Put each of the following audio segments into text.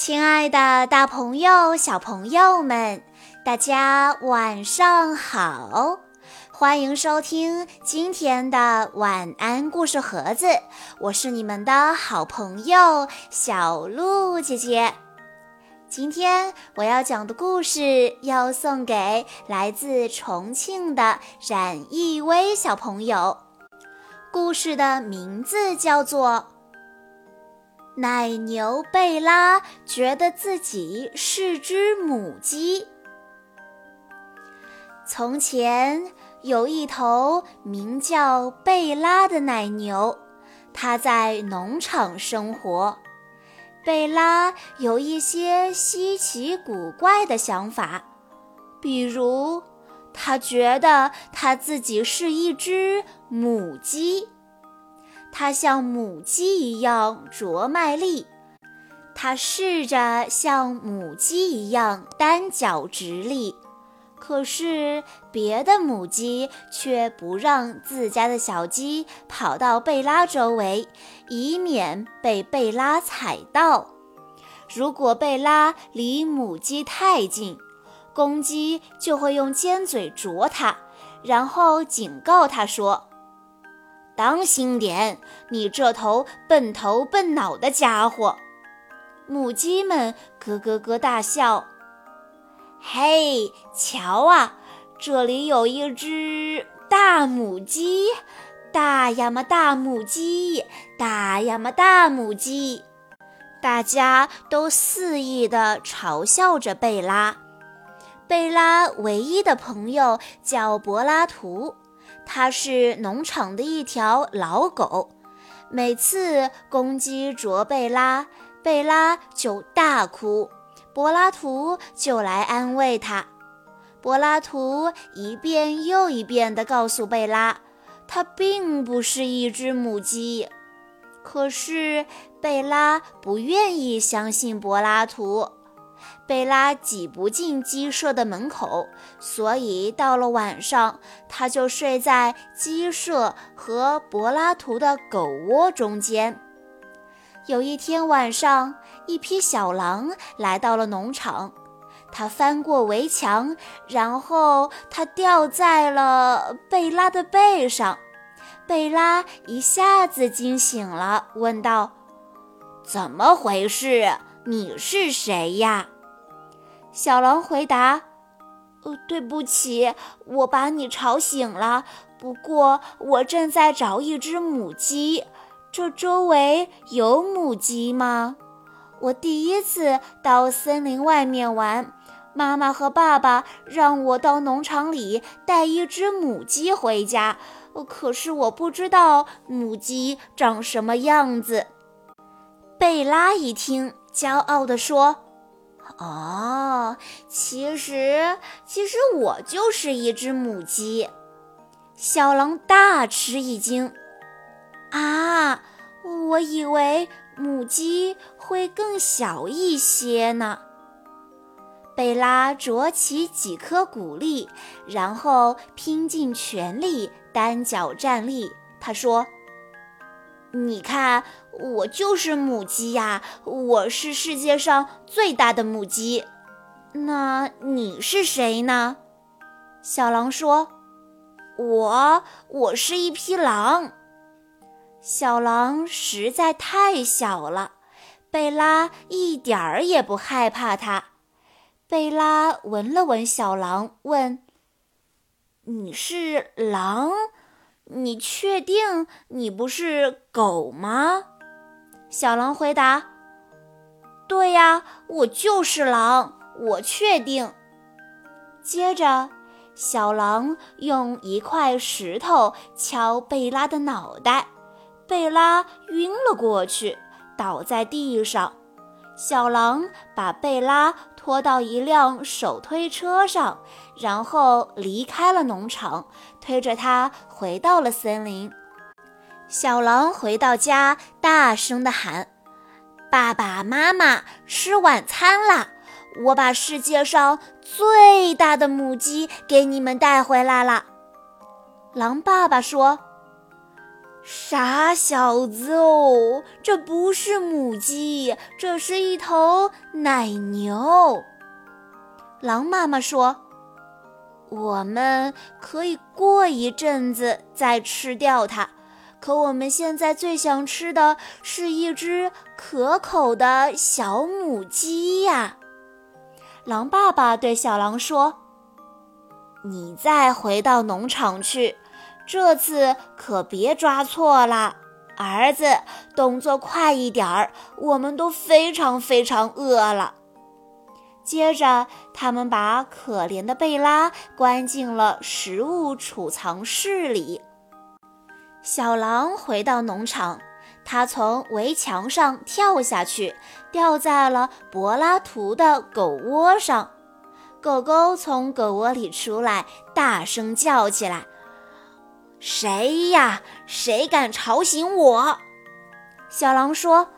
亲爱的，大朋友、小朋友们，大家晚上好！欢迎收听今天的晚安故事盒子，我是你们的好朋友小鹿姐姐。今天我要讲的故事要送给来自重庆的冉艺威小朋友，故事的名字叫做。奶牛贝拉觉得自己是只母鸡。从前有一头名叫贝拉的奶牛，它在农场生活。贝拉有一些稀奇古怪的想法，比如，他觉得他自己是一只母鸡。它像母鸡一样啄麦粒，它试着像母鸡一样单脚直立，可是别的母鸡却不让自家的小鸡跑到贝拉周围，以免被贝拉踩到。如果贝拉离母鸡太近，公鸡就会用尖嘴啄它，然后警告它说。当心点，你这头笨头笨脑的家伙！母鸡们咯咯咯大笑。嘿，瞧啊，这里有一只大母鸡，大呀嘛大母鸡，大呀嘛大母鸡！大家都肆意地嘲笑着贝拉。贝拉唯一的朋友叫柏拉图。它是农场的一条老狗，每次公鸡啄贝拉，贝拉就大哭，柏拉图就来安慰它。柏拉图一遍又一遍地告诉贝拉，它并不是一只母鸡。可是贝拉不愿意相信柏拉图。贝拉挤不进鸡舍的门口，所以到了晚上，他就睡在鸡舍和柏拉图的狗窝中间。有一天晚上，一匹小狼来到了农场，它翻过围墙，然后它掉在了贝拉的背上。贝拉一下子惊醒了，问道：“怎么回事？你是谁呀？”小狼回答：“呃，对不起，我把你吵醒了。不过我正在找一只母鸡，这周围有母鸡吗？我第一次到森林外面玩，妈妈和爸爸让我到农场里带一只母鸡回家，可是我不知道母鸡长什么样子。”贝拉一听，骄傲地说。哦，其实其实我就是一只母鸡。小狼大吃一惊，啊，我以为母鸡会更小一些呢。贝拉啄起几颗谷粒，然后拼尽全力单脚站立。他说。你看，我就是母鸡呀，我是世界上最大的母鸡。那你是谁呢？小狼说：“我，我是一匹狼。”小狼实在太小了，贝拉一点儿也不害怕它。贝拉闻了闻小狼，问：“你是狼？”你确定你不是狗吗？小狼回答：“对呀，我就是狼，我确定。”接着，小狼用一块石头敲贝拉的脑袋，贝拉晕了过去，倒在地上。小狼把贝拉拖到一辆手推车上。然后离开了农场，推着它回到了森林。小狼回到家，大声地喊：“爸爸妈妈，吃晚餐啦！我把世界上最大的母鸡给你们带回来了。”狼爸爸说：“傻小子哦，这不是母鸡，这是一头奶牛。狼妈妈说：“我们可以过一阵子再吃掉它，可我们现在最想吃的是一只可口的小母鸡呀。”狼爸爸对小狼说：“你再回到农场去。”这次可别抓错了，儿子，动作快一点儿，我们都非常非常饿了。接着，他们把可怜的贝拉关进了食物储藏室里。小狼回到农场，他从围墙上跳下去，掉在了柏拉图的狗窝上。狗狗从狗窝里出来，大声叫起来。谁呀？谁敢吵醒我？小狼说：“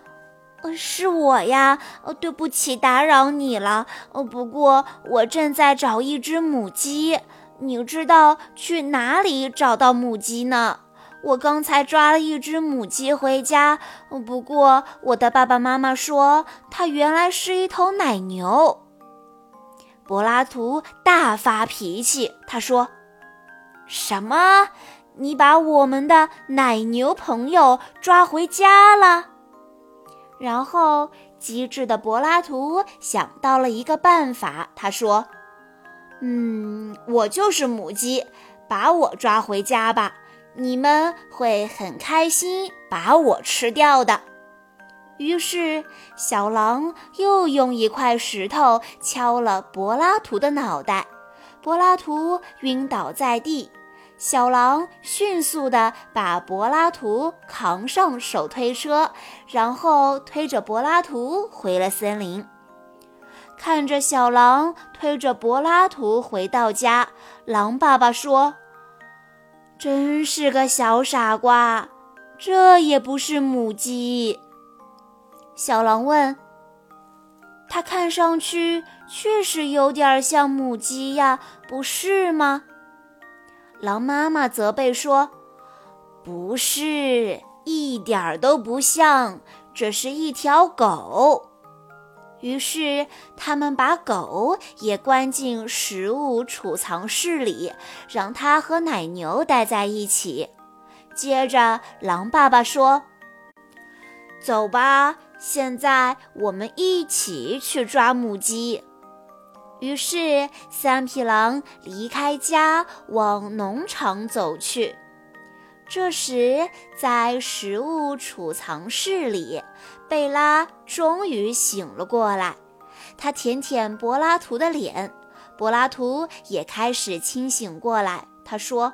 呃，是我呀。呃，对不起，打扰你了。呃，不过我正在找一只母鸡。你知道去哪里找到母鸡呢？我刚才抓了一只母鸡回家。不过我的爸爸妈妈说，它原来是一头奶牛。”柏拉图大发脾气，他说：“什么？”你把我们的奶牛朋友抓回家了，然后机智的柏拉图想到了一个办法。他说：“嗯，我就是母鸡，把我抓回家吧，你们会很开心把我吃掉的。”于是，小狼又用一块石头敲了柏拉图的脑袋，柏拉图晕倒在地。小狼迅速地把柏拉图扛上手推车，然后推着柏拉图回了森林。看着小狼推着柏拉图回到家，狼爸爸说：“真是个小傻瓜，这也不是母鸡。”小狼问：“它看上去确实有点像母鸡呀，不是吗？”狼妈妈责备说：“不是，一点儿都不像，这是一条狗。”于是他们把狗也关进食物储藏室里，让它和奶牛待在一起。接着，狼爸爸说：“走吧，现在我们一起去抓母鸡。”于是，三匹狼离开家，往农场走去。这时，在食物储藏室里，贝拉终于醒了过来。他舔舔柏拉图的脸，柏拉图也开始清醒过来。他说：“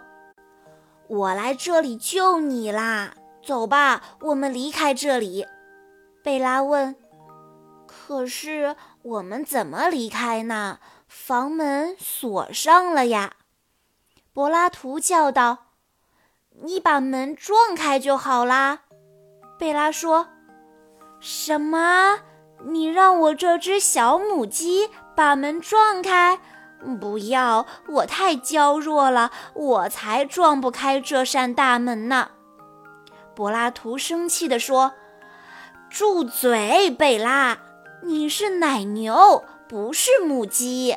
我来这里救你啦！走吧，我们离开这里。”贝拉问。可是我们怎么离开呢？房门锁上了呀！柏拉图叫道：“你把门撞开就好啦。”贝拉说：“什么？你让我这只小母鸡把门撞开？不要！我太娇弱了，我才撞不开这扇大门呢！”柏拉图生气地说：“住嘴，贝拉！”你是奶牛，不是母鸡。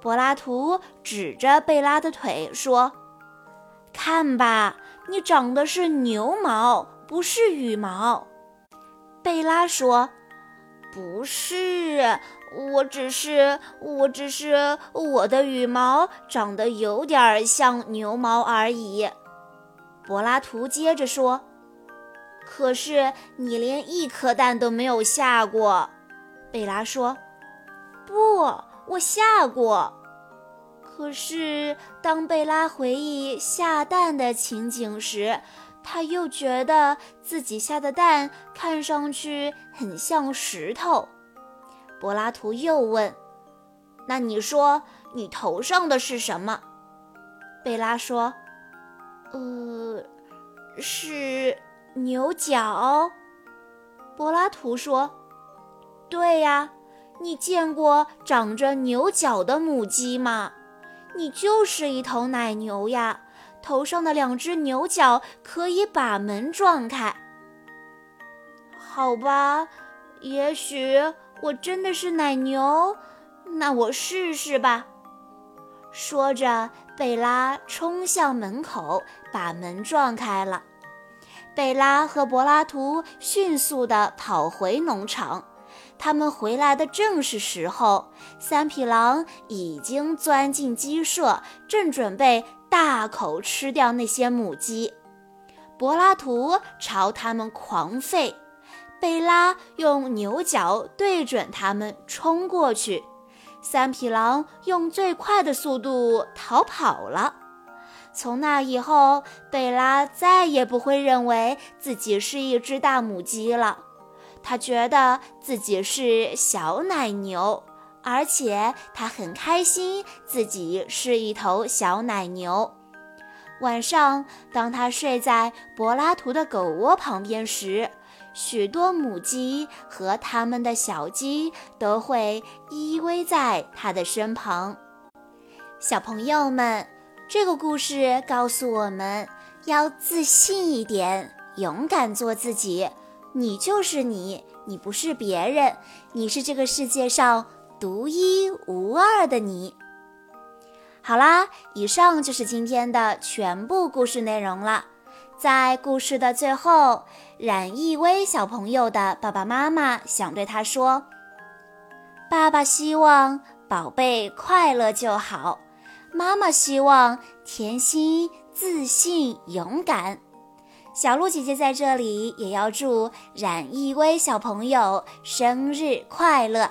柏拉图指着贝拉的腿说：“看吧，你长的是牛毛，不是羽毛。”贝拉说：“不是，我只是，我只是我的羽毛长得有点像牛毛而已。”柏拉图接着说。可是你连一颗蛋都没有下过，贝拉说：“不，我下过。”可是当贝拉回忆下蛋的情景时，他又觉得自己下的蛋看上去很像石头。柏拉图又问：“那你说你头上的是什么？”贝拉说：“呃，是。”牛角，柏拉图说：“对呀，你见过长着牛角的母鸡吗？你就是一头奶牛呀，头上的两只牛角可以把门撞开。好吧，也许我真的是奶牛，那我试试吧。说着，贝拉冲向门口，把门撞开了。贝拉和柏拉图迅速地跑回农场。他们回来的正是时候，三匹狼已经钻进鸡舍，正准备大口吃掉那些母鸡。柏拉图朝他们狂吠，贝拉用牛角对准他们冲过去。三匹狼用最快的速度逃跑了。从那以后，贝拉再也不会认为自己是一只大母鸡了。他觉得自己是小奶牛，而且他很开心自己是一头小奶牛。晚上，当他睡在柏拉图的狗窝旁边时，许多母鸡和它们的小鸡都会依偎在他的身旁。小朋友们，这个故事告诉我们要自信一点，勇敢做自己。你就是你，你不是别人，你是这个世界上独一无二的你。好啦，以上就是今天的全部故事内容了。在故事的最后，冉艺威小朋友的爸爸妈妈想对他说：“爸爸希望宝贝快乐就好，妈妈希望甜心、自信、勇敢。”小鹿姐姐在这里也要祝冉一威小朋友生日快乐。